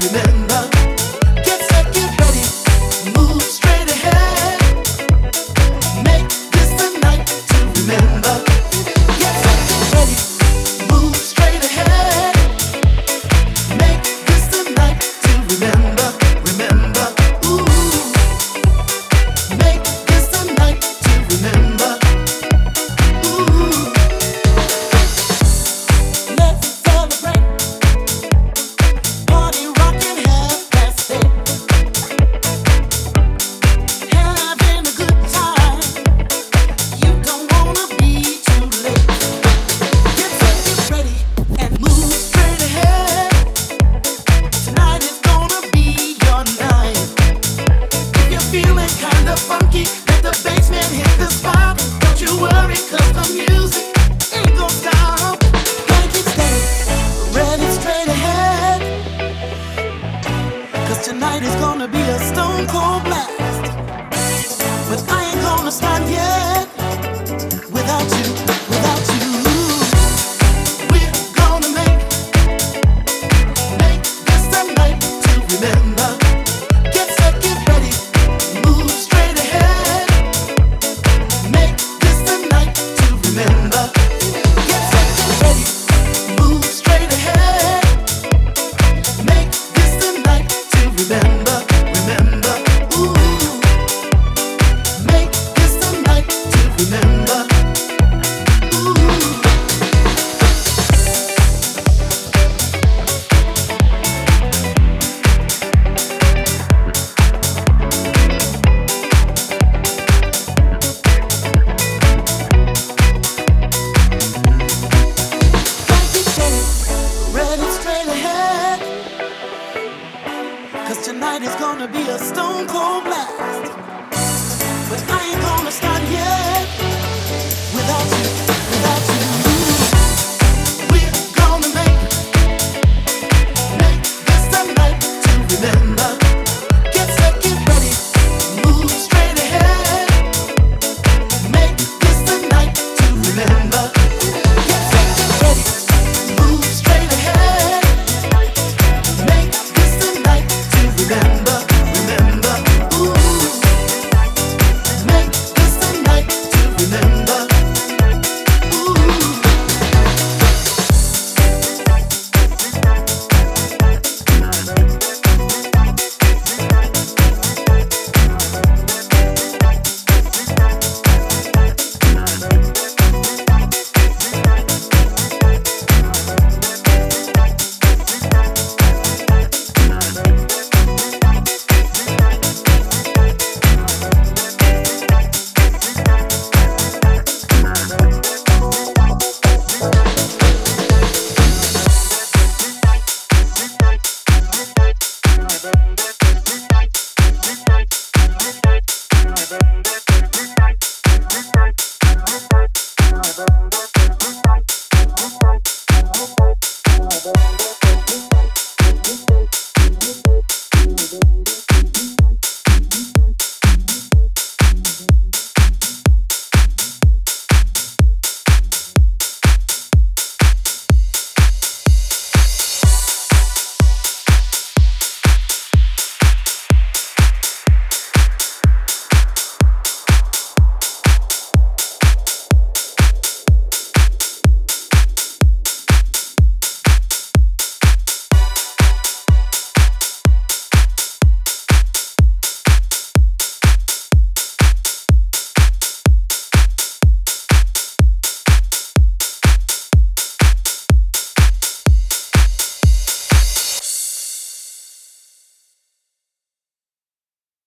remember. Tonight